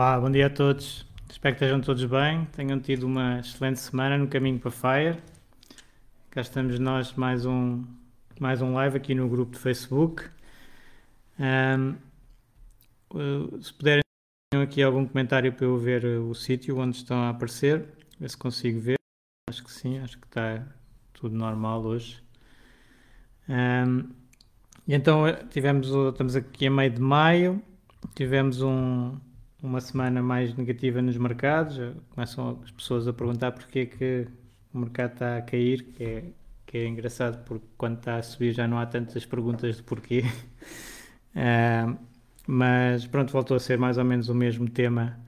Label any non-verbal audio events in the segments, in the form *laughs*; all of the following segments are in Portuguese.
Olá, bom dia a todos. Espero que estejam todos bem. Tenham tido uma excelente semana no caminho para Fire. Cá estamos nós mais um, mais um live aqui no grupo de Facebook. Um, se puderem aqui algum comentário para eu ver o sítio onde estão a aparecer, ver se consigo ver. Acho que sim, acho que está tudo normal hoje. Um, então tivemos, estamos aqui a meio de maio, tivemos um, uma semana mais negativa nos mercados, começam as pessoas a perguntar porque é que o mercado está a cair, que é, que é engraçado porque quando está a subir já não há tantas perguntas de porquê. uh, *laughs* mas pronto, voltou a ser mais ou menos o mesmo tema.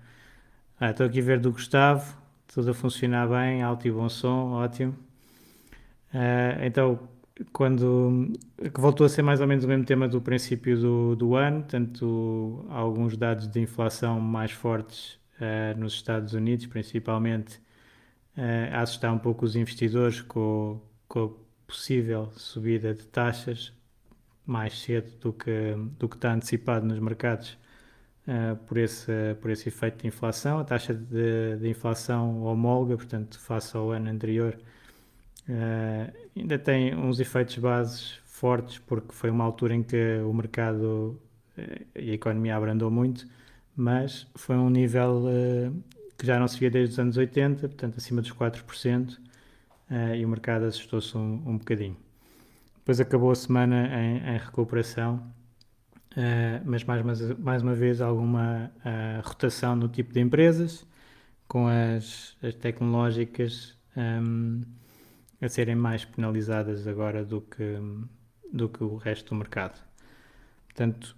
Ah, estou aqui a ver do Gustavo, tudo a funcionar bem, alto e bom som, ótimo. Uh, então, quando que voltou a ser mais ou menos o mesmo tema do princípio do, do ano, tanto alguns dados de inflação mais fortes uh, nos Estados Unidos, principalmente uh, a assustar um pouco os investidores com, com a possível subida de taxas mais cedo do que, do que está antecipado nos mercados uh, por, esse, por esse efeito de inflação. A taxa de, de inflação homóloga, portanto, face ao ano anterior, Uh, ainda tem uns efeitos bases fortes, porque foi uma altura em que o mercado uh, e a economia abrandou muito, mas foi um nível uh, que já não se via desde os anos 80, portanto acima dos 4%, e o mercado assustou-se um, um bocadinho. Depois acabou a semana em, em recuperação, mas mais, mais, mais, uma vez alguma rotação no tipo de empresas, com as, as tecnológicas. Um, a serem mais penalizadas agora do que, do que o resto do mercado. Portanto,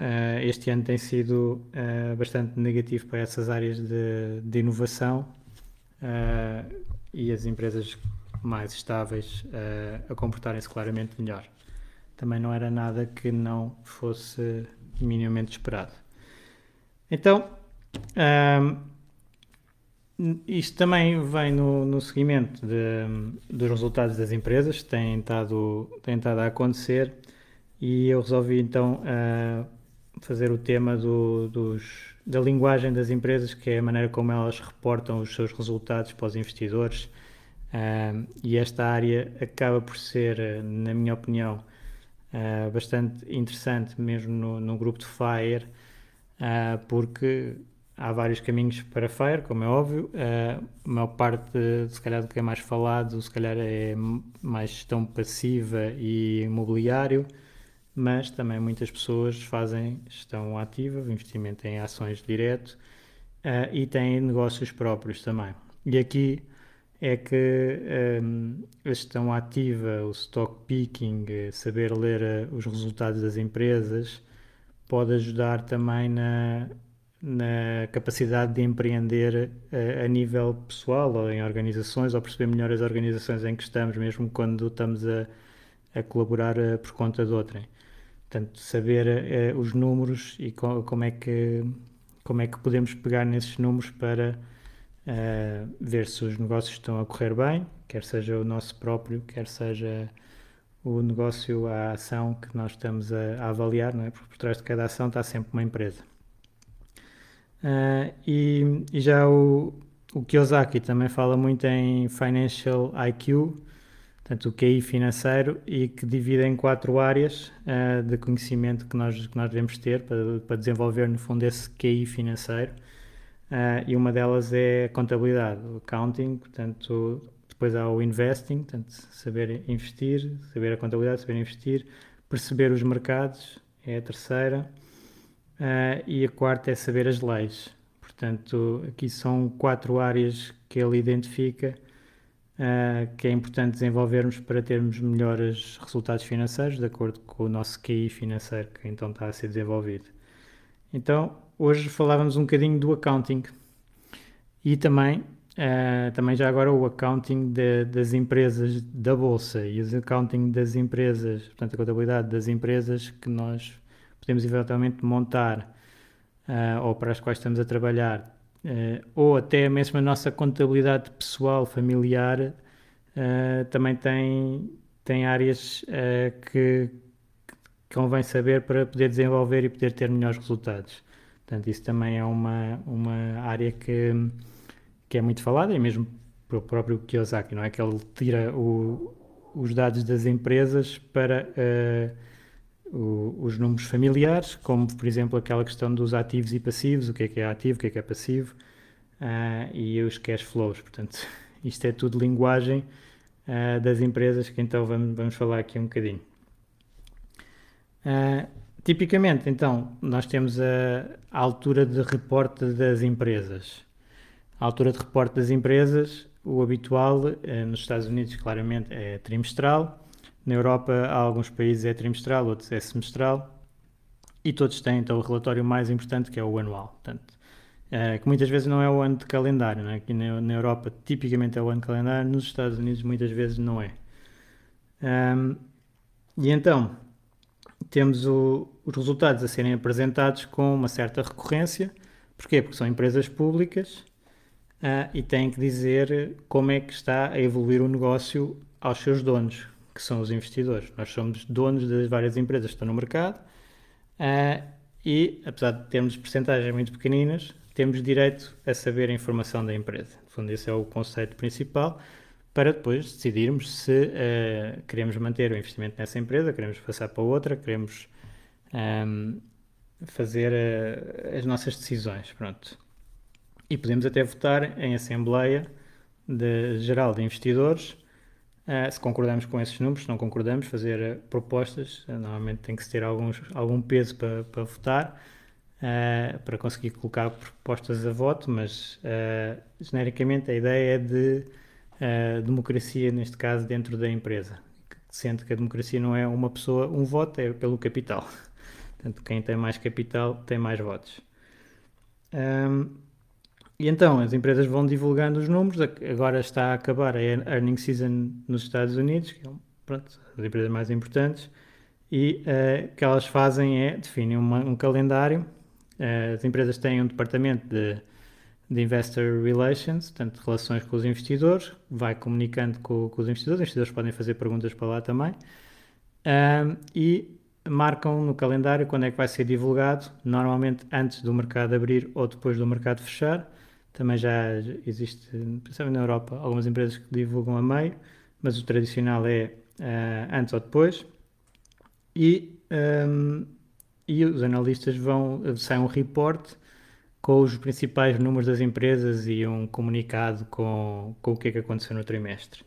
uh, este ano tem sido uh, bastante negativo para essas áreas de, de inovação uh, e as empresas mais estáveis a comportarem-se claramente melhor. Também não era nada que não fosse minimamente esperado. Então, isto também vem no, no seguimento de, dos resultados das empresas têm estado, têm estado a acontecer e eu resolvi então uh, fazer o tema do, dos, da linguagem das empresas, que é a maneira como elas reportam os seus resultados para os investidores. Uh, e esta área acaba por ser, na minha opinião, uh, bastante interessante, mesmo no, no grupo de FIRE, porque há vários caminhos para FIRE, como é óbvio. Uh, a maior parte, se calhar, do que é mais falado, se calhar é mais gestão passiva e imobiliário, mas também muitas pessoas fazem gestão ativa, investimento em ações direto uh, e têm negócios próprios também. E aqui é que um, a gestão ativa, o stock picking, saber ler os resultados das empresas, pode ajudar também na na capacidade de empreender a, eh, a, nível pessoal ou em organizações ou perceber melhor as organizações em que estamos, mesmo quando estamos a, a colaborar eh, por conta de outrem. Portanto, saber uh, os números e co como, é que, como é que podemos pegar nesses números para ver se os negócios estão a correr bem, quer seja o nosso próprio, quer seja o negócio, a ação que nós estamos a, a avaliar, não é? porque por trás de cada ação está sempre uma empresa. Uh, e, e, já o, o Kiyosaki também fala muito em Financial IQ, portanto, o QI financeiro e que divide em quatro áreas uh, de conhecimento que nós, que nós devemos ter para, para desenvolver, no fundo, esse QI financeiro. Uh, e uma delas é a contabilidade, o accounting, portanto, depois há o investing, portanto, saber investir, saber a contabilidade, saber investir, perceber os mercados, é a terceira, uh, e a quarta é saber as leis. Portanto, aqui são quatro áreas que ele identifica uh, que é importante desenvolvermos para termos melhores resultados financeiros, de acordo com o nosso QI financeiro que então está a ser desenvolvido. Então, hoje falávamos um bocadinho do accounting e também, uh, também já agora o accounting de, das empresas da Bolsa e o accounting das empresas, portanto, a contabilidade das empresas que nós podemos eventualmente montar uh, ou para as quais estamos a trabalhar uh, ou até mesmo a nossa contabilidade pessoal, familiar, uh, também tem, tem áreas que, que convém saber para poder desenvolver e poder ter melhores resultados. Portanto, isso também é uma, uma área que, que é muito falada, e mesmo para o próprio Kiyosaki, não é? Que ele tira o, os dados das empresas para o, os números familiares, como por exemplo aquela questão dos ativos e passivos, o que é que é ativo, o que é que é passivo, uh, e os cash flows. Portanto, *laughs* isto é tudo linguagem uh, das empresas que então vamos, vamos falar aqui um bocadinho. Uh, tipicamente, então, nós temos a, a, altura de reporte das empresas. A altura de reporte das empresas, o habitual nos Estados Unidos, claramente, é trimestral na Europa, há alguns países é trimestral, outros é semestral, e todos têm então o relatório mais importante que é o anual. Portanto, é, que muitas vezes não é o ano de calendário, né? aqui na, na, Europa tipicamente é o ano de calendário, nos Estados Unidos muitas vezes não é. Um, e então, temos o, os resultados a serem apresentados com uma certa recorrência. Porquê? Porque são empresas públicas uh, e têm que dizer como é que está a evoluir o negócio aos seus donos, que são os investidores. Nós somos donos das várias empresas que estão no mercado uh, e, apesar de termos percentagens muito pequeninas, temos direito a saber a informação da empresa. No fundo, esse é o conceito principal para depois decidirmos se uh, queremos manter o investimento nessa empresa, queremos passar para outra, queremos um, fazer uh, as nossas decisões. Pronto. E podemos até votar em Assembleia de, Geral de Investidores Uh, se concordamos com esses números, se não concordamos, fazer uh, propostas, uh, normalmente tem que se ter alguns, algum peso para, para votar, para conseguir colocar propostas a voto, mas genericamente a ideia é de democracia, neste caso, dentro da empresa. Sente que a democracia não é uma pessoa, um voto, é pelo capital. *laughs* Portanto, quem tem mais capital tem mais votos. Um, e então as empresas vão divulgando os números. Agora está a acabar a earning season nos Estados Unidos, que é as empresas mais importantes, e uh, o que elas fazem é definem uma, um calendário. Uh, as empresas têm um departamento de, de Investor Relations, portanto, relações com os investidores, vai comunicando com, com os investidores. Os investidores podem fazer perguntas para lá também. Uh, e marcam no calendário quando é que vai ser divulgado, normalmente antes do mercado abrir ou depois do mercado fechar. Também já existe, principalmente na Europa, algumas empresas que divulgam a meio, mas o tradicional é uh, antes ou depois. E, um, ehm, e os analistas vão, saem um report com os principais números das empresas e um comunicado com, com o que é que aconteceu no trimestre.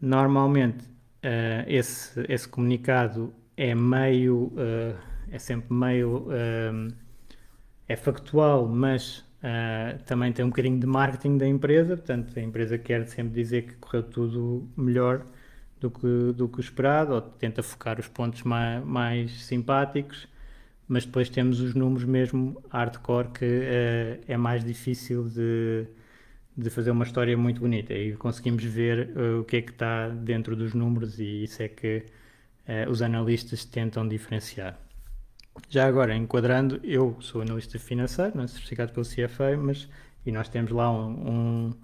Normalmente, uh, esse, esse comunicado é meio, uh, é sempre meio, é factual, mas Uh, também tem um bocadinho de marketing da empresa, portanto, a empresa quer sempre dizer que correu tudo melhor do que, do que esperado, ou tenta focar os pontos mais, mais simpáticos, mas depois temos os números mesmo hardcore que uh, é mais difícil de, de fazer uma história muito bonita e conseguimos ver uh, o que é que está dentro dos números e isso é que os analistas tentam diferenciar. Já agora, enquadrando, eu sou analista financeiro, é certificado pelo CFA, mas e nós temos lá um, um,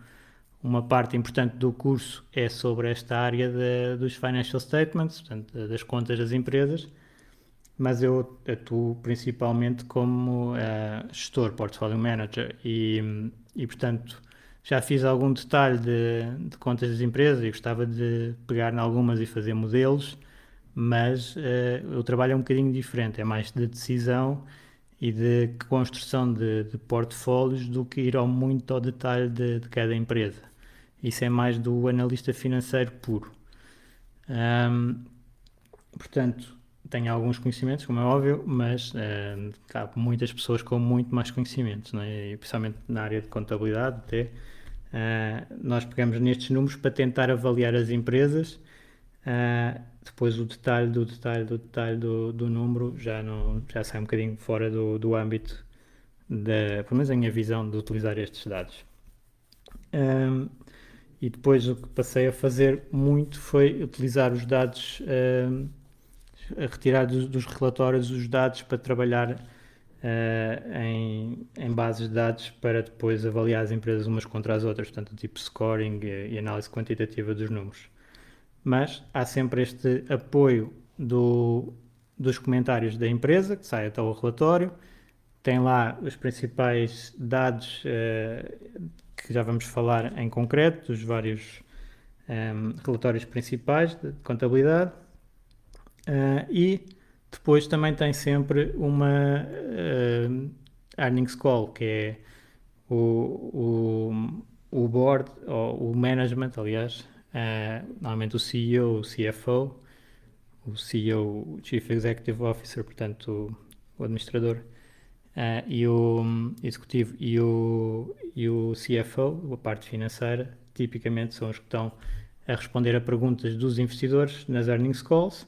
uma parte importante do curso é sobre esta área de, dos financial statements, portanto, das contas das empresas, mas eu atuo principalmente como uh, gestor, portfolio manager e, e, portanto, já fiz algum detalhe de, de contas das empresas e gostava de pegar em algumas e fazer modelos, mas uh, o trabalho é um bocadinho diferente, é mais de decisão e de construção de, de portfólios do que ir ao muito ao detalhe de, de cada empresa. Isso é mais do analista financeiro puro. Um, portanto, tenho alguns conhecimentos, como é óbvio, mas uh, há muitas pessoas com muito mais conhecimentos, é? e, principalmente na área de contabilidade até. Uh, nós pegamos nestes números para tentar avaliar as empresas. Uh, depois o detalhe do detalhe do detalhe do, do número já, não, já sai um bocadinho fora do, do âmbito, da, pelo menos a minha visão, de utilizar estes dados. Um, e depois o que passei a fazer muito foi utilizar os dados, um, retirar dos, dos, relatórios os dados para trabalhar uh, em, em bases de dados para depois avaliar as empresas umas contra as outras, portanto, tipo scoring e, e análise quantitativa dos números mas há sempre este apoio do, dos comentários da empresa, que sai até o relatório, tem lá os principais dados uh, que já vamos falar em concreto, dos vários um, ehm, relatórios principais de contabilidade, uh, e depois também tem sempre uma uh, earnings call, que é o, o, o board, ou o management, aliás, Uh, normalmente o CEO, o CFO, o CEO, o Chief Executive Officer, portanto o, administrador, uh, e o um, executivo e o, e o CFO, a parte financeira, tipicamente são os que estão a responder a perguntas dos investidores nas earnings calls.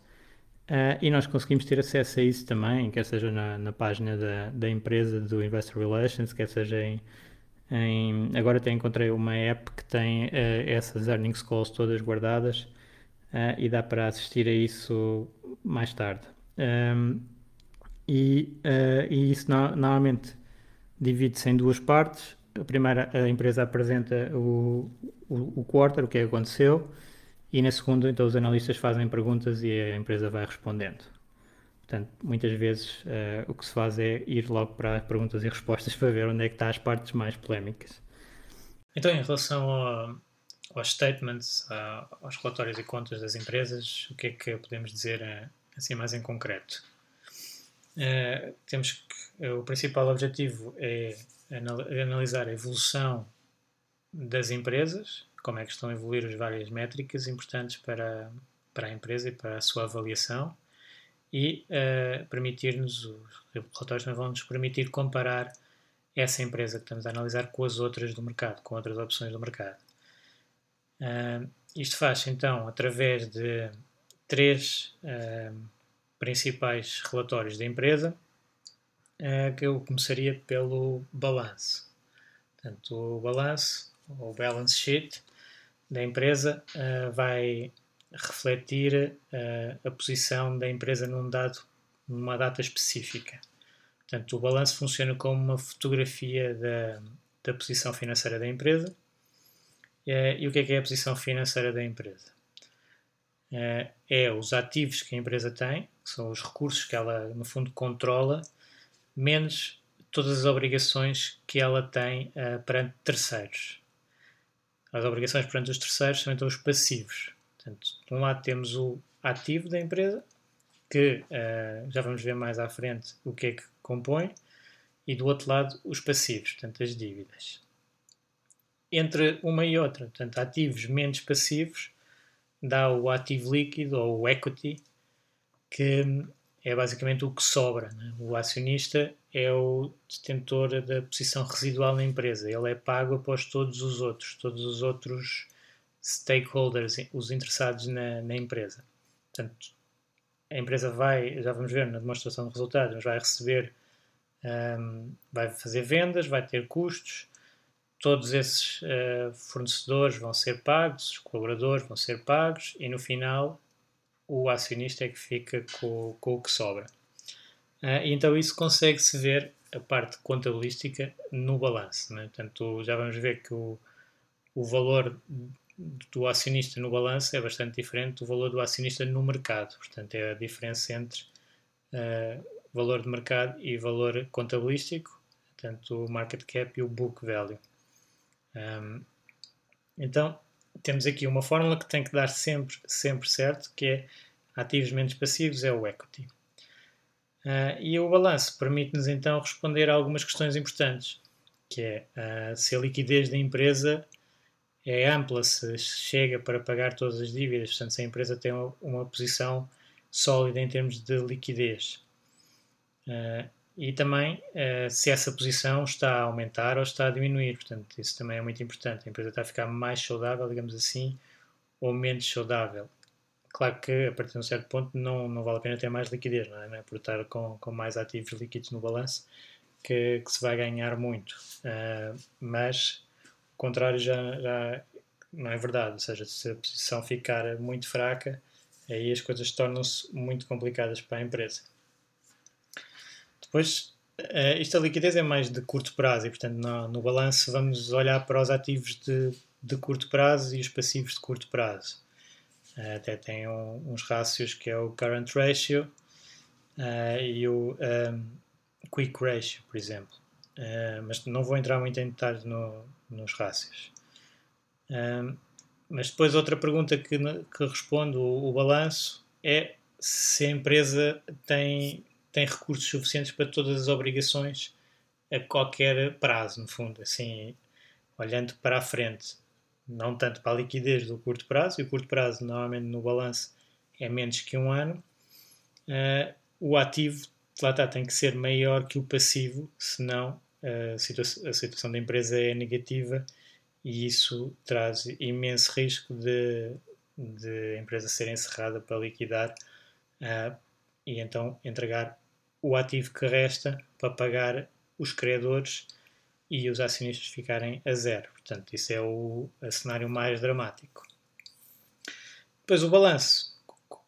Uh, e nós conseguimos ter acesso a isso também, quer seja na, na página da, da empresa, do Investor Relations, quer seja em em, agora até encontrei uma app que tem uh, essas earnings calls todas guardadas uh, e dá para assistir a isso mais tarde. Um, e, uh, e, isso no, normalmente divide-se em duas partes. A primeira, a empresa apresenta o, o, o quarter, o que aconteceu, e na segunda, então, os analistas fazem perguntas e a empresa vai respondendo. Portanto, muitas vezes uh, o que se faz é ir logo para perguntas e respostas para ver onde é que está as partes mais polémicas. Então, em relação ao, aos statements, aos relatórios e contas das empresas, o que é que podemos dizer uh, assim mais em concreto? Uh, temos que o principal objetivo é analisar a evolução das empresas, como é que estão a evoluir as várias métricas importantes para, para a empresa e para a sua avaliação e uh, permitir-nos, os relatórios também vão nos permitir comparar essa empresa que estamos a analisar com as outras do mercado, com outras opções do mercado. Uh, isto faz então através de três uh, principais relatórios da empresa, que eu começaria pelo balanço. Portanto, o balanço, ou balance sheet da empresa, vai refletir uh, a posição da empresa num dado, numa data específica. Portanto, o balanço funciona como uma fotografia da, da posição financeira da empresa. Uh, e o que é que é a posição financeira da empresa? Uh, é os ativos que a empresa tem, que são os recursos que ela, no fundo, controla, menos todas as obrigações que ela tem perante terceiros. As obrigações perante os terceiros são então os passivos. Portanto, de um lado temos o ativo da empresa, que uh, já vamos ver mais à frente o que é que compõe, e do outro lado os passivos, portanto as dívidas. Entre uma e outra, portanto ativos menos passivos, dá o ativo líquido ou o equity, que é basicamente o que sobra. Né? O acionista é o detentor da posição residual na empresa, ele é pago após todos os outros, todos os outros stakeholders, os interessados na, na empresa. Portanto, a empresa vai, já vamos ver na demonstração de resultados, mas vai receber, um, vai fazer vendas, vai ter custos, todos esses uh, fornecedores vão ser pagos, os colaboradores vão ser pagos e no final o acionista é que fica com, com o que sobra. Uh, então isso consegue-se ver a parte contabilística no balanço. Né? Portanto, já vamos ver que o, o valor do acionista no balanço é bastante diferente do valor do acionista no mercado. Portanto, é a diferença entre uh, valor de mercado e valor contabilístico, portanto, o market cap e o book value. Um, então, temos aqui uma fórmula que tem que dar sempre, sempre certo, que é ativos menos passivos é o equity. Uh, e o balanço permite-nos então responder a algumas questões importantes, que é uh, se a liquidez da empresa é ampla, se chega para pagar todas as dívidas, portanto, se a empresa tem uma, posição sólida em termos de liquidez. Uh, e também uh, se essa posição está a aumentar ou está a diminuir. Portanto, isso também é muito importante. A empresa está a ficar mais saudável, digamos assim, ou menos saudável. Claro que a partir de um certo ponto não, não vale a pena ter mais liquidez, não é? Não é por estar com, com mais ativos líquidos no balanço que, que se vai ganhar muito. Uh, mas contrário já, já não é verdade. Ou seja, se a posição ficar muito fraca, aí as coisas tornam-se muito complicadas para a empresa. Depois, uh, isto a liquidez é mais de curto prazo e, portanto, no, no balanço vamos olhar para os ativos de, de curto prazo e os passivos de curto prazo. Uh, até tem um, uns rácios que é o current ratio uh, e o um, quick ratio, por exemplo. Uh, mas não vou entrar muito em detalhes no, nos rácios. mas depois outra pergunta que, que responde o, o balanço é se a empresa tem tem recursos suficientes para todas as obrigações a qualquer prazo, no fundo, assim, olhando para a frente, não tanto para a liquidez do curto prazo, e o curto prazo normalmente no balanço é menos que um ano, uh, o ativo, lá está, tem que ser maior que o passivo, senão a, situa a situação da empresa é negativa e isso traz imenso risco de, de a empresa ser encerrada para liquidar uh, e então entregar o ativo que resta para pagar os credores e os acionistas ficarem a zero. Portanto, isso é o, o cenário mais dramático. Depois o balanço,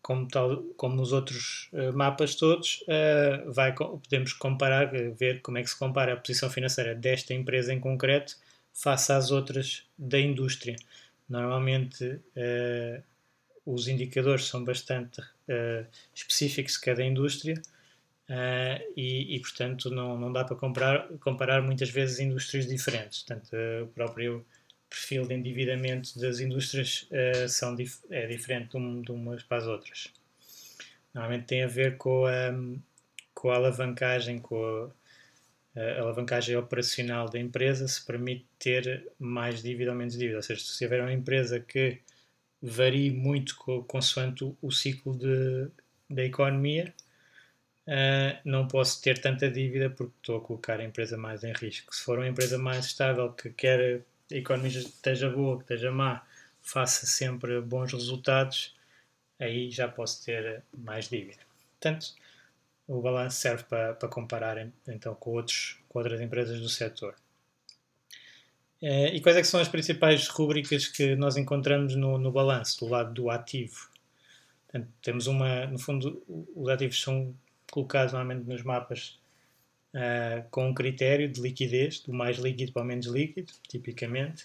como, tal, como os outros uh, mapas todos, uh, vai, podemos comparar, ver como é que se compara a posição financeira desta empresa em concreto face às outras da indústria. Normalmente uh, os indicadores são bastante específicos de cada indústria, e, e, portanto não, não dá para comparar, comparar muitas vezes indústrias diferentes. Portanto, o próprio perfil de endividamento das indústrias uh, são dif é diferente de, de, umas para as outras. Normalmente tem a ver com a, com a alavancagem, com a, a, alavancagem operacional da empresa, se permite ter mais dívida ou menos dívida. Ou seja, se tiver uma empresa que varie muito consoante o, o ciclo de, da economia, uh, não posso ter tanta dívida porque estou a colocar a empresa mais em risco. Se for uma empresa mais estável, que quer economia esteja boa, que esteja má, faça sempre bons resultados, aí já posso ter mais dívida. Portanto, o balanço serve para, para comparar então com, outros, com outras empresas do setor. Uh, e quais é são as principais rubricas que nós encontramos no, no balanço, do lado do ativo? Portanto, temos uma, no fundo, os ativos são colocados normalmente nos mapas uh, com um critério de liquidez, do mais líquido para o menos líquido, tipicamente.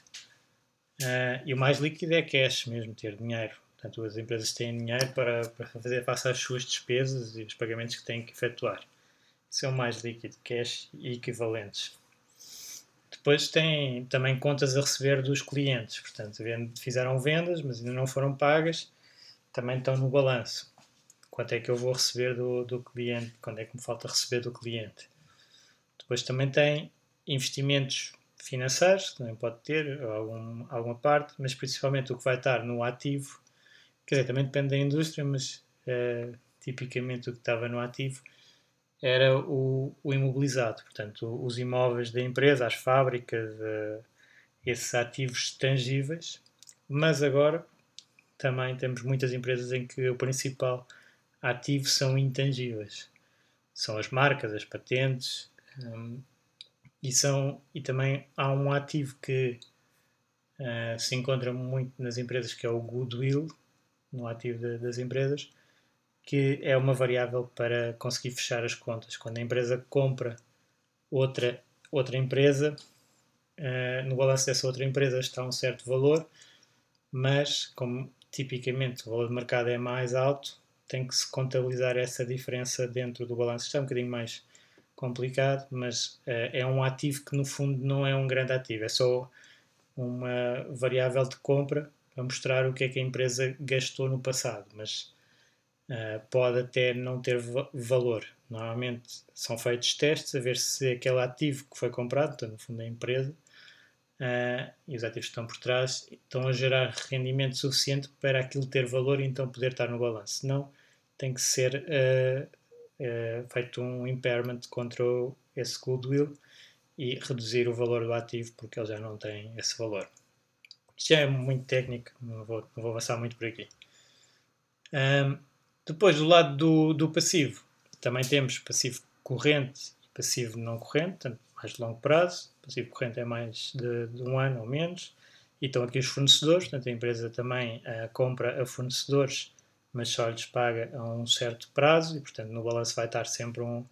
Uh, e o mais líquido é cash mesmo, ter dinheiro. Portanto, as empresas têm dinheiro para, para fazer face às suas despesas e os pagamentos que têm que efetuar. Isso é o mais líquido, cash e equivalentes. Depois tem também contas a receber dos clientes, portanto, fizeram vendas, mas ainda não foram pagas, também estão no balanço quanto é que eu vou receber do, do cliente, quando é que me falta receber do cliente. Depois também tem investimentos financeiros, que também pode ter algum, alguma parte, mas principalmente o que vai estar no ativo, quer dizer, também depende da indústria, mas uh, tipicamente o que estava no ativo era o, o, imobilizado, portanto, os imóveis da empresa, as fábricas, uh, esses ativos tangíveis, mas agora também temos muitas empresas em que o principal ativos são intangíveis. São as marcas, as patentes, um, e, são, e também há um ativo que uh, se encontra muito nas empresas, que é o goodwill, no ativo de, das empresas, que é uma variável para conseguir fechar as contas. Quando a empresa compra outra, outra empresa, uh, no balanço dessa outra empresa está um certo valor, mas como tipicamente o valor de mercado é mais alto, tem que se contabilizar essa diferença dentro do balanço. É um bocadinho mais complicado, mas uh, é um ativo que no fundo não é um grande ativo, é só uma variável de compra para mostrar o que é que a empresa gastou no passado, mas uh, pode até não ter valor. Normalmente são feitos testes a ver se aquele ativo que foi comprado, portanto, no fundo a empresa, uh, e os ativos que estão por trás, estão a gerar rendimento suficiente para aquilo ter valor e então poder estar no balanço. Senão, tem que ser uh, feito um impairment contra esse goodwill e reduzir o valor do ativo porque ele já não tem esse valor. Isto já é muito técnico, não vou, não vou avançar muito por aqui. Um, depois, do lado do, do passivo, também temos passivo corrente e passivo não corrente, portanto, mais de longo prazo. Passivo corrente é mais de, de um ano ou menos. E estão aqui os fornecedores, portanto, a empresa também uh, compra a fornecedores, mas só lhes paga a um certo prazo, e, portanto, no balanço vai estar sempre um,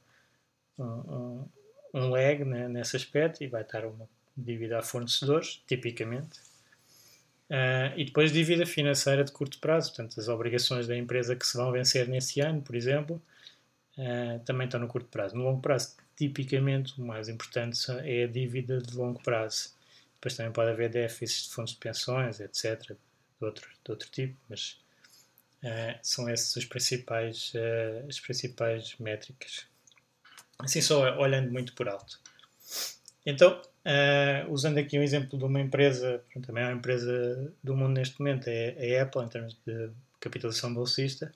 um, um lag né, nesse aspecto e vai estar uma dívida a fornecedores, tipicamente. Uh, e depois dívida financeira de curto prazo, portanto, as obrigações da empresa que se vão vencer nesse ano, por exemplo, uh, também estão no curto prazo. No longo prazo, tipicamente, o mais importante é a dívida de longo prazo. Depois também pode haver déficits de fundos de pensões, etc., de outro, de outro tipo, mas uh, são essas as principais, as principais métricas assim só olhando muito por alto. Então, uh, usando aqui um exemplo de uma empresa, também é uma empresa do mundo neste momento, é a Apple, em termos de capitalização bolsista.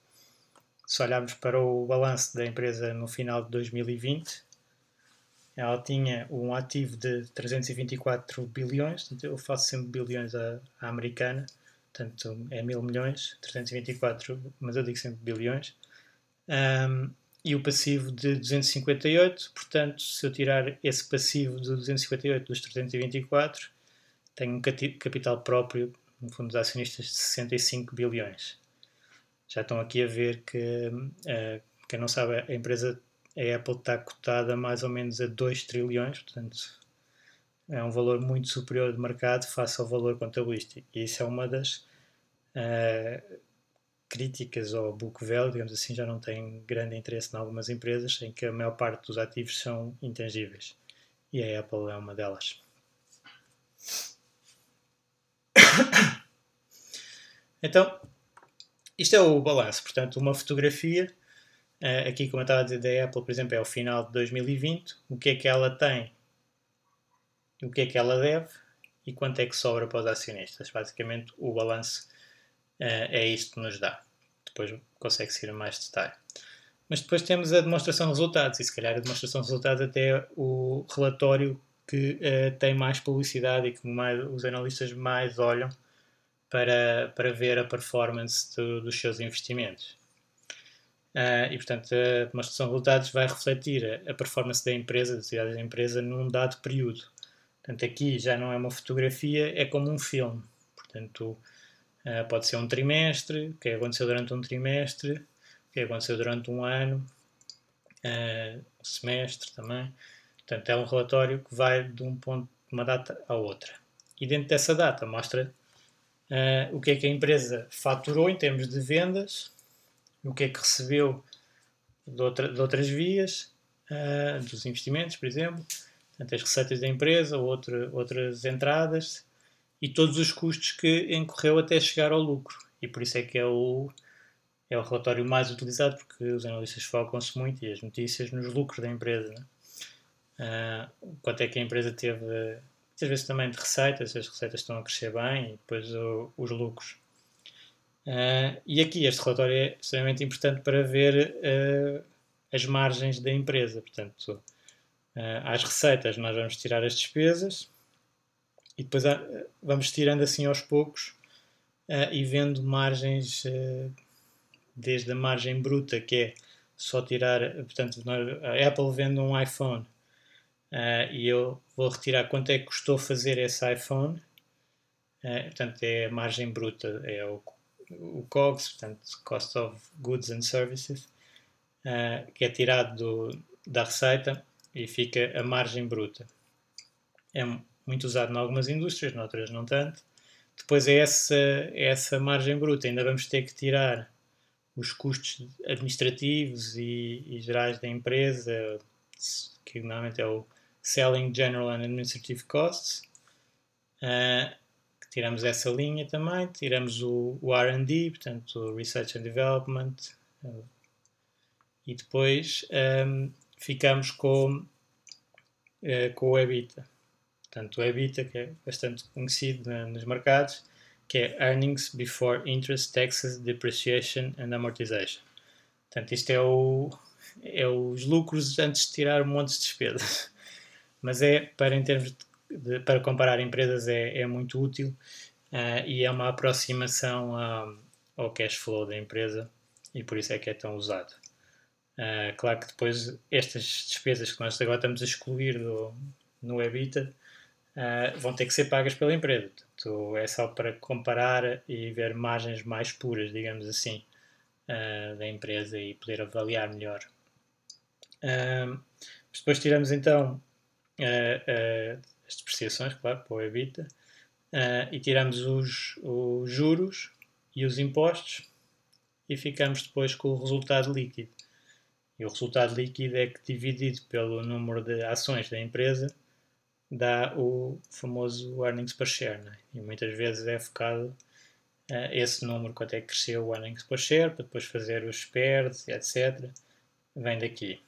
Se olharmos para o balanço da empresa no final de 2020, ela tinha um ativo de 324 bilhões, eu faço sempre bilhões à, à americana, portanto é mil milhões, 324, mas eu digo sempre bilhões. Um, e o passivo de 258. Portanto, se eu tirar esse passivo de 258 dos 324, tenho um capital próprio, no fundo dos acionistas, de 65 bilhões. Já estão aqui a ver que, uh, quem não sabe, a empresa, a Apple está cotada mais ou menos a 2 trilhões, portanto, é um valor muito superior de mercado face ao valor contabilístico. E isso é uma das uh, críticas ao book value, digamos assim, já não tem grande interesse em algumas empresas em que a maior parte dos ativos são intangíveis. E a Apple é uma delas. *coughs* Então, isto é o balanço. Portanto, uma fotografia, eh, aqui como eu estava a dizer da Apple, por exemplo, é o final de 2020, o que é que ela tem, o que é que ela deve e quanto é que sobra para os acionistas. Basicamente, o balanço é, é isto que nos dá. Depois consegue-se ir mais detalhe. Mas depois temos a demonstração de resultados, e se calhar a demonstração de resultados até é o relatório que uh, tem mais publicidade e que mais, os analistas mais olham para, para ver a performance do, dos seus investimentos. Uh, e, portanto, a demonstração de resultados vai refletir a, a performance da empresa, da empresa, num dado período. Portanto, aqui já não é uma fotografia, é como um filme. Portanto, Uh, pode ser um trimestre, o que aconteceu durante um trimestre, o que aconteceu durante um ano, uh, um semestre também. Portanto, é um relatório que vai de um ponto, de uma data à outra. E dentro dessa data mostra uh, o que é que a empresa faturou em termos de vendas, o que é que recebeu de, outra, de outras vias, dos investimentos, por exemplo, portanto, as receitas da empresa, outra, outras entradas, e todos os custos que incorreu até chegar ao lucro. E por isso é que é o, é o relatório mais utilizado, porque os analistas focam-se muito e as notícias nos lucros da empresa. Né? Uh, quanto é que a empresa teve, muitas vezes também de receitas, as receitas estão a crescer bem e depois o, os lucros. Uh, e aqui este relatório é extremamente importante para ver uh, as margens da empresa. Portanto, às receitas nós vamos tirar as despesas, e depois vamos tirando assim aos poucos uh, e vendo margens uh, desde a margem bruta que é só tirar, portanto a Apple vende um iPhone uh, e eu vou retirar quanto é que custou fazer esse iPhone portanto é a margem bruta é o, o COGS, portanto Cost of Goods and Services que é tirado do, da receita e fica a margem bruta. É muito usado em algumas indústrias, noutras não tanto. Depois é essa, é essa margem bruta, ainda vamos ter que tirar os custos administrativos e, e gerais da empresa, que normalmente é o Selling General and Administrative Costs, Uh, tiramos essa linha também, tiramos o, o R&D, portanto Research and Development, e depois um, ficamos com, uh, com o EBITDA. Portanto, o EBITDA, que é bastante conhecido na, nos mercados, que é Earnings Before Interest, Taxes, Depreciation and Amortization. Portanto, isto é, o, é os lucros antes de tirar um monte de despesas. *laughs* Mas é, para, em termos de, para comparar empresas, é, é muito útil uh, e é uma aproximação a, ao cash flow da empresa e por isso é que é tão usado. Uh, claro que depois estas despesas que nós agora estamos a excluir do, no EBITDA uh, vão ter que ser pagas pela empresa. Portanto, é só para comparar e ver margens mais puras, digamos assim, uh, da empresa e poder avaliar melhor. depois tiramos então as depreciações, claro, para o EBITDA, e tiramos os, os juros e os impostos e ficamos depois com o resultado líquido. E o resultado líquido é que, dividido pelo número de ações da empresa, dá o famoso earnings per share. Né? E muitas vezes é focado uh, esse número, quanto é que cresceu o earnings per share, para depois fazer os spares, etc. Vem daqui.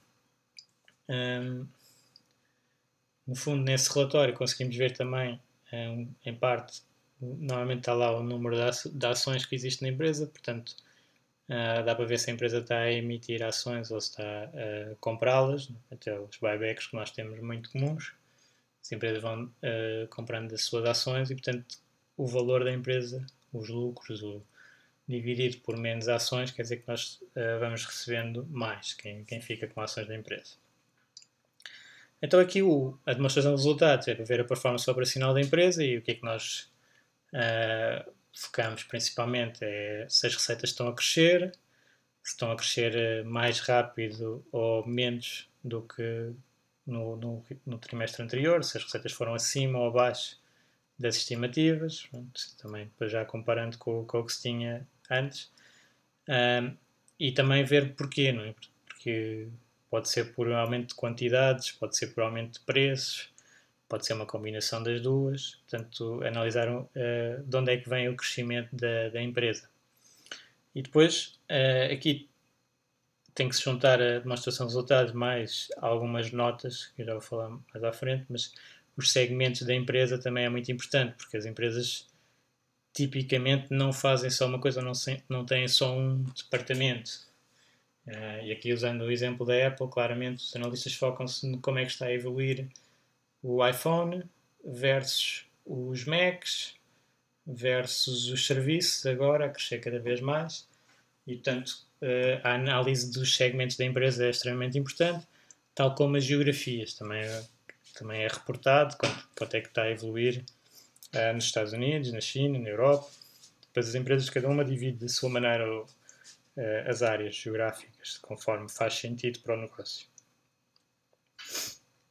Um, no fundo, nesse relatório conseguimos ver também, um, em parte, normalmente está lá o número de ações que existe na empresa, portanto, Uh, dá para ver se a empresa está a emitir ações ou se está a comprá-las, até os buybacks que nós temos muito comuns. As empresas vão uh, comprando as suas ações e, portanto, o valor da empresa, os lucros, o dividido por menos ações, quer dizer que nós uh, vamos recebendo mais, quem, quem fica com ações da empresa. Então, aqui o, a demonstração de resultados é para ver a performance operacional da empresa e o que é que nós focamos principalmente é se as receitas estão a crescer, se estão a crescer eh, mais rápido ou menos do que no, no, no trimestre anterior, se as receitas foram acima ou abaixo das estimativas, também já comparando com, com, o que se tinha antes, um, e também ver porquê, não é? Porque pode ser por aumento de quantidades, pode ser por aumento de preços, pode ser uma combinação das duas, portanto, analisar uh, de onde é que vem o crescimento da, da empresa. E depois, uh, aqui tem que se juntar a demonstração de resultados mais algumas notas, que eu já vou falar mais à frente, mas os segmentos da empresa também é muito importante, porque as empresas tipicamente não fazem só uma coisa, não, não têm só um departamento. Uh, e aqui usando o exemplo da Apple, claramente os analistas focam-se no como é que está a evoluir o iPhone versus os Macs versus os serviços agora a crescer cada vez mais. E portanto eh, a análise dos segmentos da empresa é extremamente importante tal como as geografias. Também é, também é reportado quanto, quanto é que está a evoluir uh, nos Estados Unidos, na China, na Europa. Depois as empresas cada uma divide de sua maneira uh, as áreas geográficas conforme faz sentido para o negócio.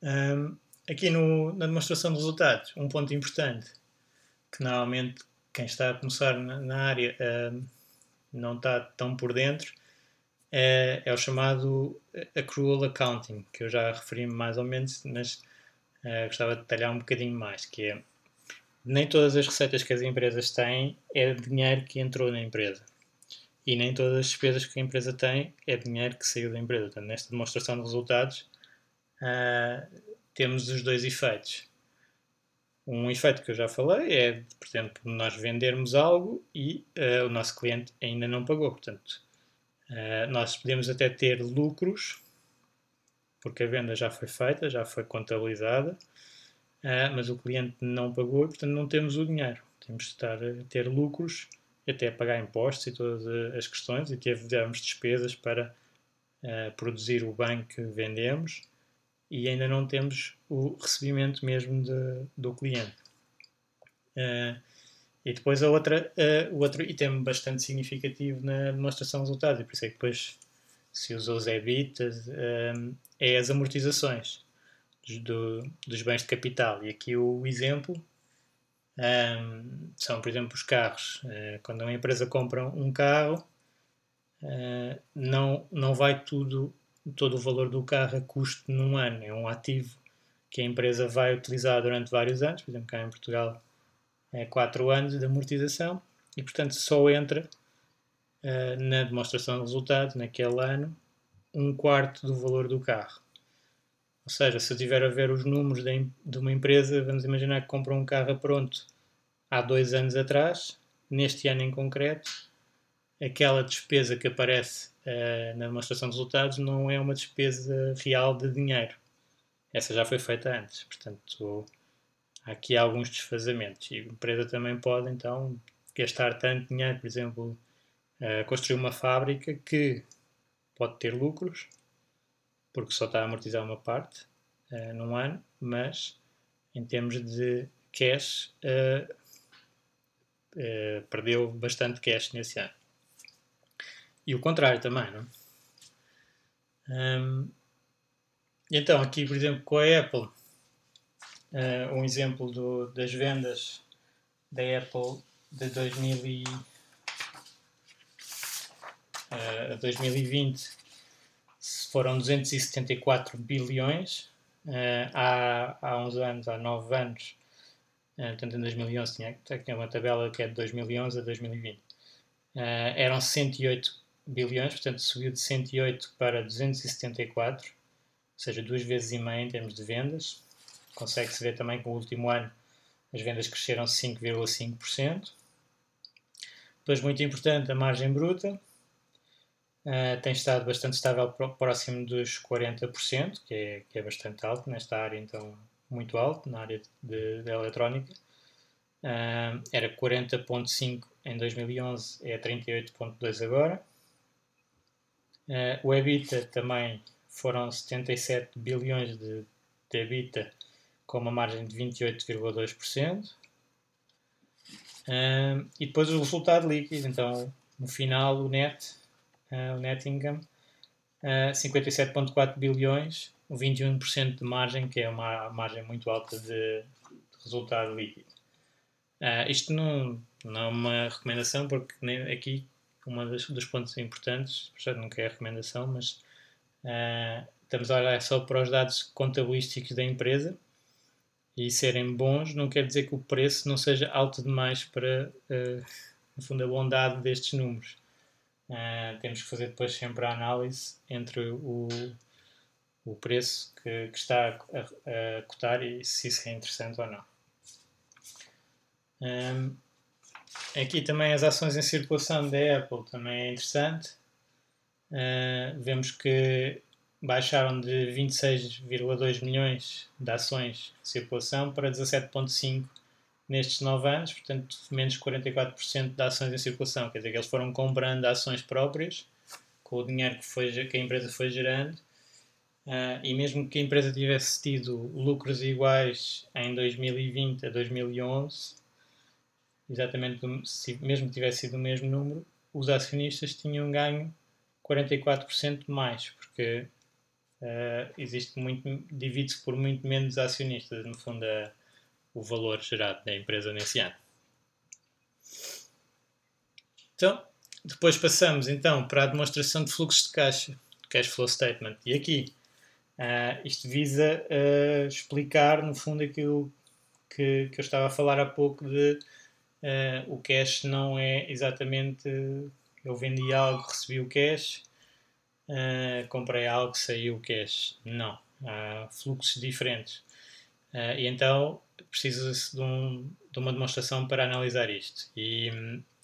Um, aqui no, na demonstração de resultados, um ponto importante que normalmente quem está a começar na, na área uh, não está tão por dentro é, é, o chamado accrual accounting, que eu já referi mais ou menos, mas uh, gostava de detalhar um bocadinho mais, que é nem todas as receitas que as empresas têm é dinheiro que entrou na empresa. E nem todas as despesas que a empresa tem é dinheiro que saiu da empresa. Portanto, nesta demonstração de resultados, temos os dois efeitos. Um efeito que eu já falei é, por exemplo, nós vendermos algo e uh, o nosso cliente ainda não pagou. Portanto, uh, nós podemos até ter lucros, porque a venda já foi feita, já foi contabilizada, uh, mas o cliente não pagou e, portanto, não temos o dinheiro. Temos de estar a ter lucros, até pagar impostos e todas as questões, e tivemos despesas para produzir o bem que vendemos e ainda não temos o recebimento mesmo de, do cliente. Uh, e depois a outra, uh, o outro item bastante significativo na demonstração de resultados, e por isso é que depois se usou os EBITs, uh, é as amortizações dos, do, dos bens de capital. E aqui o exemplo um, são, por exemplo, os carros. Uh, quando uma empresa compra um carro, não, não vai tudo todo o valor do carro a custo num ano. É um ativo que a empresa vai utilizar durante vários anos. Por exemplo, cá em Portugal é 4 anos de amortização e, portanto, só entra uh, na demonstração de resultados naquele ano um quarto do valor do carro. Ou seja, se eu tiver a ver os números de, de uma empresa, vamos imaginar que compra um carro pronto há dois anos atrás, neste ano em concreto, aquela despesa que aparece uh, na demonstração de resultados não é uma despesa real de dinheiro. Essa já foi feita antes. Portanto, há aqui alguns desfazamentos. E a empresa também pode, então, gastar tanto dinheiro, por exemplo, uh, construir uma fábrica que pode ter lucros, porque só está a amortizar uma parte uh, num ano, mas em termos de cash, uh, uh, perdeu bastante cash nesse ano. E o contrário também, não? Um, então, aqui, por exemplo, com a Apple, um exemplo do, das vendas da Apple de 2000 e, uh, 2020 foram 274 bilhões. Uh, há, há uns anos, há 9 anos, uh, portanto em 2011 tinha, tinha uma tabela que é de 2011 a 2020. Uh, eram 108 bilhões, portanto subiu de 108 para 274, ou seja, duas vezes e meia em termos de vendas. Consegue-se ver também que no último ano as vendas cresceram 5,5%. Depois, muito importante, a margem bruta. Uh, tem estado bastante estável próximo dos 40%, que é, que é bastante alto nesta área, então muito alto, na área de, de eletrónica. Uh, era 40.5 em 2011, é 38.2 agora. Uh, o EBITDA também foram 77 bilhões de, de EBITDA, com uma margem de 28,2%. Uh, e depois o resultado líquido, então no final o net uh, o net income, uh, 57,4 bilhões, 21% de margem, que é uma margem muito alta de, de resultado líquido. Uh, isto não, não é uma recomendação, porque nem aqui um dos pontos importantes, já nunca é recomendação, mas uh, estamos a olhar só para os dados contabilísticos da empresa e serem bons não quer dizer que o preço não seja alto demais para, uh, no fundo, a bondade destes números. Uh, temos que fazer depois sempre a análise entre o, o preço que, que está a, a, cotar e se isso é interessante ou não. Um, aqui também as ações em circulação da Apple também é interessante. Uh, vemos que baixaram de 26,2 milhões de ações em circulação para 17,5 nestes 9 anos, portanto, menos 44% de ações em circulação. Quer dizer que eles foram comprando ações próprias com o dinheiro que, foi, que a empresa foi gerando. Uh, e mesmo que a empresa tivesse tido lucros iguais em 2020 a 2011, exatamente se mesmo tivesse sido o mesmo número, os acionistas tinham ganho 44% mais, porque uh, existe muito, divide-se por muito menos acionistas, no fundo, a, o valor gerado da empresa nesse ano. Então, depois passamos então para a demonstração de fluxo de caixa, cash flow statement. E aqui uh, isto visa uh, explicar no fundo aquilo que, que eu estava a falar há pouco de uh, o cash não é exatamente eu vendi algo, recebi o cash, comprei algo, saiu o cash. Não, há fluxos diferentes. e então precisa-se de, um, de, uma demonstração para analisar isto. E,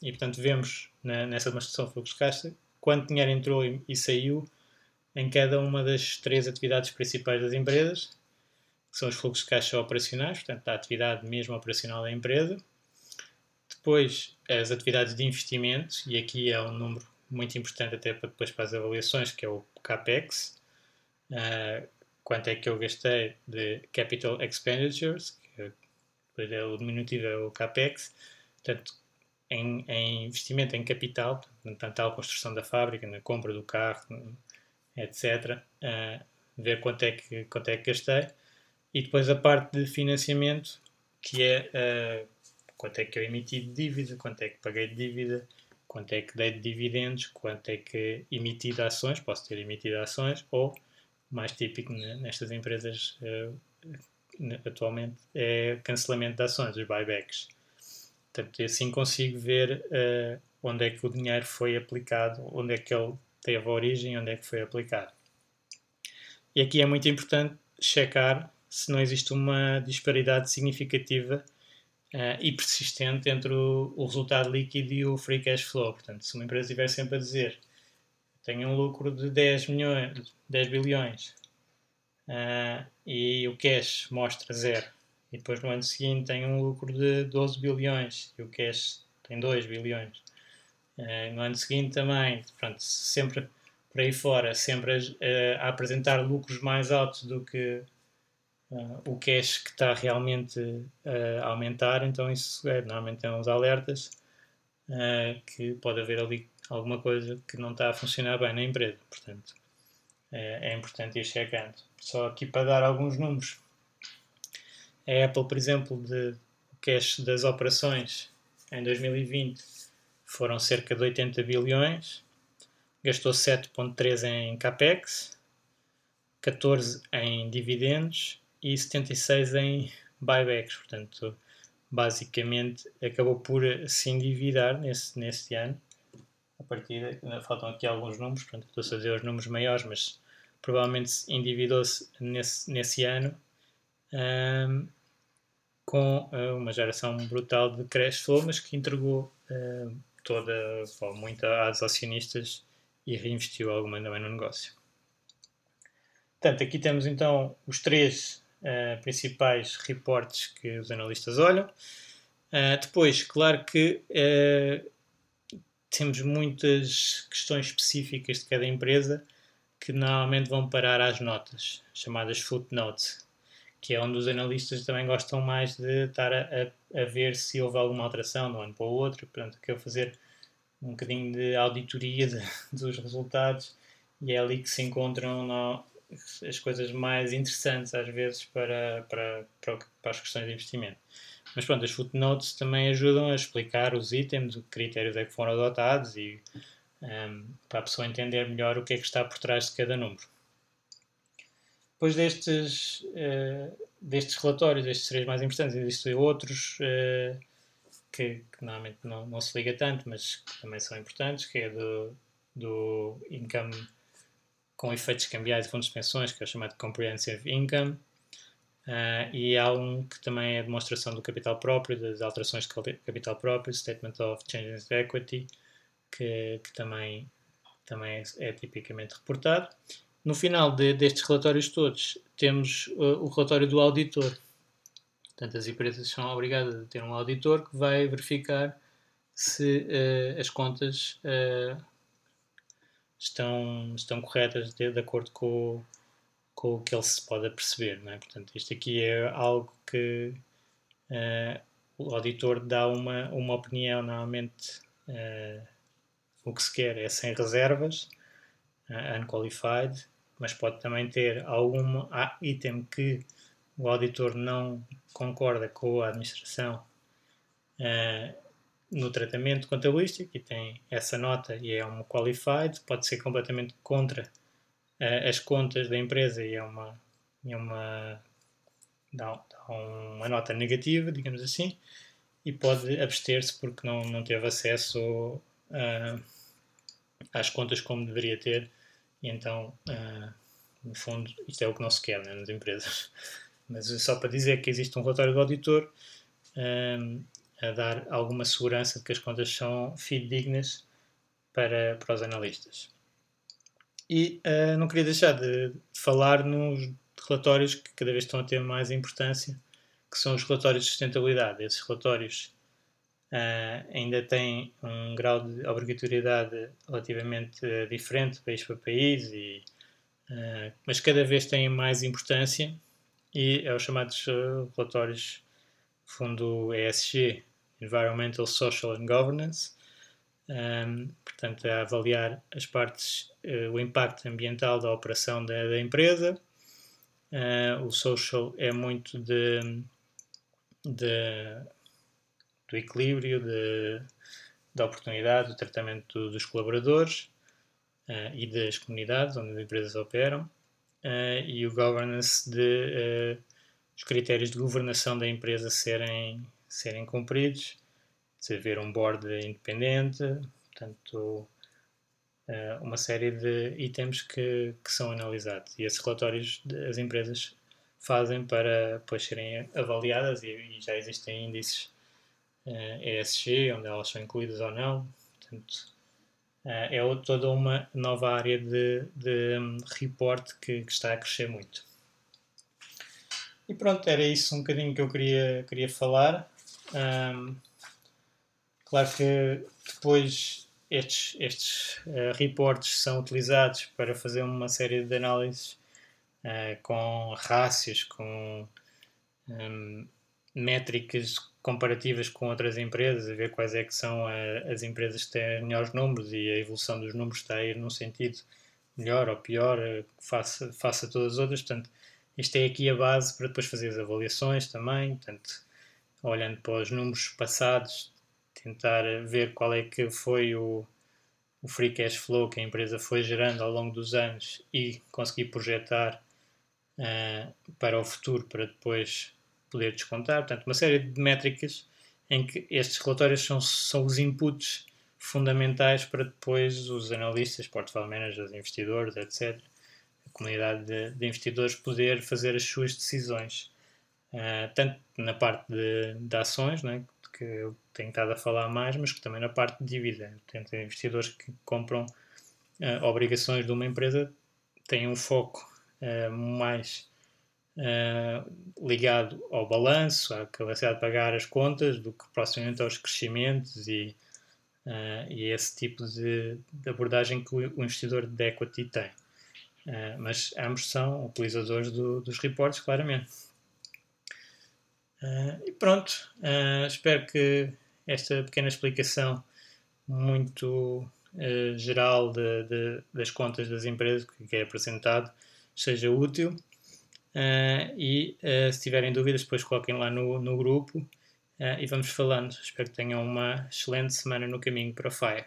e portanto, vemos na, nessa demonstração de fluxo de caixa quanto dinheiro entrou e, e, saiu em cada uma das três atividades principais das empresas, que são os fluxos de caixa operacionais, portanto, a atividade mesmo operacional da empresa. Depois, as atividades de investimento, e aqui é um número muito importante até para depois para as avaliações, que é o CAPEX. Uh, quanto é que eu gastei de Capital Expenditures, depois é o diminutivo é o CAPEX, portanto, em, em investimento em capital, portanto, a construção da fábrica, na compra do carro, etc., uh, ver quanto é, que, quanto é que gastei, e depois a parte de financiamento, que é uh, quanto é que eu emiti de dívida, quanto é que paguei de dívida, quanto é que dei de dividendos, quanto é que emiti de ações, posso ter emitido ações, ou, mais típico nestas empresas uh, atualmente é cancelamento de ações, os buybacks. Portanto, assim consigo ver uh, onde é que o dinheiro foi aplicado, onde é que ele teve origem, onde é que foi aplicado. E aqui é muito importante checar se não existe uma disparidade significativa uh, e persistente entre o, o, resultado líquido e o free cash flow. Portanto, se uma empresa estiver sempre a dizer tenho um lucro de 10, milhões, 10 bilhões uh, e o cash mostra zero, e depois no ano seguinte tem um lucro de 12 bilhões e o cash tem 2 bilhões. Uh, no ano seguinte também, pronto, sempre por aí fora, sempre a, a apresentar lucros mais altos do que o cash que está realmente a aumentar, então isso é, normalmente tem uns alertas uh, que pode haver ali alguma coisa que não está a funcionar bem na empresa, portanto é, é importante ir checando. Só aqui para dar alguns números. A Apple, por exemplo, de cash das operações em 2020 foram cerca de 80 bilhões, gastou 7.3 em capex, 14 em dividendos e 76 em buybacks. Portanto, basicamente acabou por se endividar nesse, nesse ano. A partir faltam aqui alguns números, portanto, estou a fazer os números maiores, mas provavelmente endividou-se nesse, nesse ano um, com uh, uma geração brutal de cash flow, mas que entregou uh, toda, ou muita às acionistas e reinvestiu alguma também no negócio. Portanto, aqui temos então os três uh, principais reportes que os analistas olham. Uh, depois, claro que uh, temos muitas questões específicas de cada empresa que normalmente vão parar às notas, chamadas footnotes, que é onde os analistas também gostam mais de estar a, a, a ver se houve alguma alteração de um ano para o outro. Portanto, quero fazer um bocadinho de auditoria de, *laughs* dos resultados e é ali que se encontram no, as coisas mais interessantes às vezes para, para, para, para, as questões de investimento. Mas pronto, as footnotes também ajudam a explicar os itens, o que critérios é que foram adotados e um, para a pessoa entender melhor o que é que está por trás de cada número. Depois destes, uh, destes relatórios, estes três mais importantes, existem outros uh, que, que, normalmente não, não se liga tanto, mas que também são importantes, que é do, do income com efeitos cambiais de fundos de pensões, que é o chamado Comprehensive Income, uh, e há um que também é a demonstração do capital próprio, das alterações de capital próprio, Statement of Changes of Equity, que, que também, também é, é, tipicamente reportado. No final de, destes relatórios todos, temos uh, o relatório do auditor, Portanto, as empresas são obrigadas a ter um auditor que vai verificar se uh, as contas uh, estão, estão corretas de, de acordo com, com, o que ele se pode perceber. Não é? Portanto, isto aqui é algo que uh, o auditor dá uma, uma opinião, normalmente o que se quer é sem reservas, unqualified, mas pode também ter algum item que o auditor não concorda com a administração uh, no tratamento contabilístico e tem essa nota e é uma qualified, pode ser completamente contra uh, as contas da empresa e é uma, é uma dá, dá uma nota negativa, digamos assim, e pode abster-se porque não, não teve acesso uh, às contas como deveria ter, e então, uh, no fundo, isto é o que não se quer né, nas empresas. *laughs* Mas só para dizer que existe um relatório do auditor um, a dar alguma segurança de que as contas são fidedignas para, para os analistas. E uh, não queria deixar de, de, falar nos relatórios que cada vez estão a ter mais importância, que são os relatórios de sustentabilidade. Esses relatórios uh, ainda têm um grau de obrigatoriedade relativamente uh, diferente país para país, e, mas cada vez têm mais importância e é os chamados uh, relatórios fundo ESG, Environmental, Social and Governance, um, portanto, a avaliar as partes, uh, o impacto ambiental da operação da, da empresa. Uh, o social é muito de, de do equilíbrio, de, da oportunidade, do tratamento dos colaboradores uh, e das comunidades onde as empresas operam uh, e o governance de os critérios de governação da empresa serem, serem cumpridos de haver um board independente, portanto, uh, uma série de itens que, que são analisados. E esses relatórios as empresas fazem para depois serem avaliadas e, e já existem índices ESG, onde elas são incluídas ou não. Portanto, uh, é toda uma nova área de, de um, report que, que, está a crescer muito. E pronto, era isso um bocadinho que eu queria, queria falar. Um, claro que depois estes, estes uh, reportes são utilizados para fazer uma série de análises uh, com rácios, com um, métricas comparativas com outras empresas, a ver quais é que são a, as empresas que têm melhores números e a evolução dos números está a ir num sentido melhor ou pior uh, face, face a todas as outras. Portanto, isto é aqui a base para depois fazer as avaliações também. Portanto, olhando para os números passados, tentar ver qual é que foi o, o free cash flow que a empresa foi gerando ao longo dos anos e conseguir projetar uh, para o futuro para depois poder descontar. Portanto, uma série de métricas em que estes relatórios são, são os inputs fundamentais para depois os analistas, portfolio managers, investidores, etc., a comunidade de, de investidores poder fazer as suas decisões. Uh, tanto na parte de, de ações, né, que eu tenho estado a falar mais, mas que também na parte de dívida. Portanto, investidores que compram uh, obrigações de uma empresa têm um foco uh, mais ligado ao balanço, à capacidade de pagar as contas, do que proximamente aos crescimentos e, e esse tipo de, de, abordagem que o, o, investidor de equity tem. mas ambos são utilizadores do, dos reportes, claramente. Uh, e pronto, uh, espero que esta pequena explicação muito uh, geral de, de, das contas das empresas que é apresentado seja útil. e se tiverem dúvidas, depois coloquem lá no, no grupo e vamos falando. Espero que tenham uma excelente semana no caminho para o FIRE.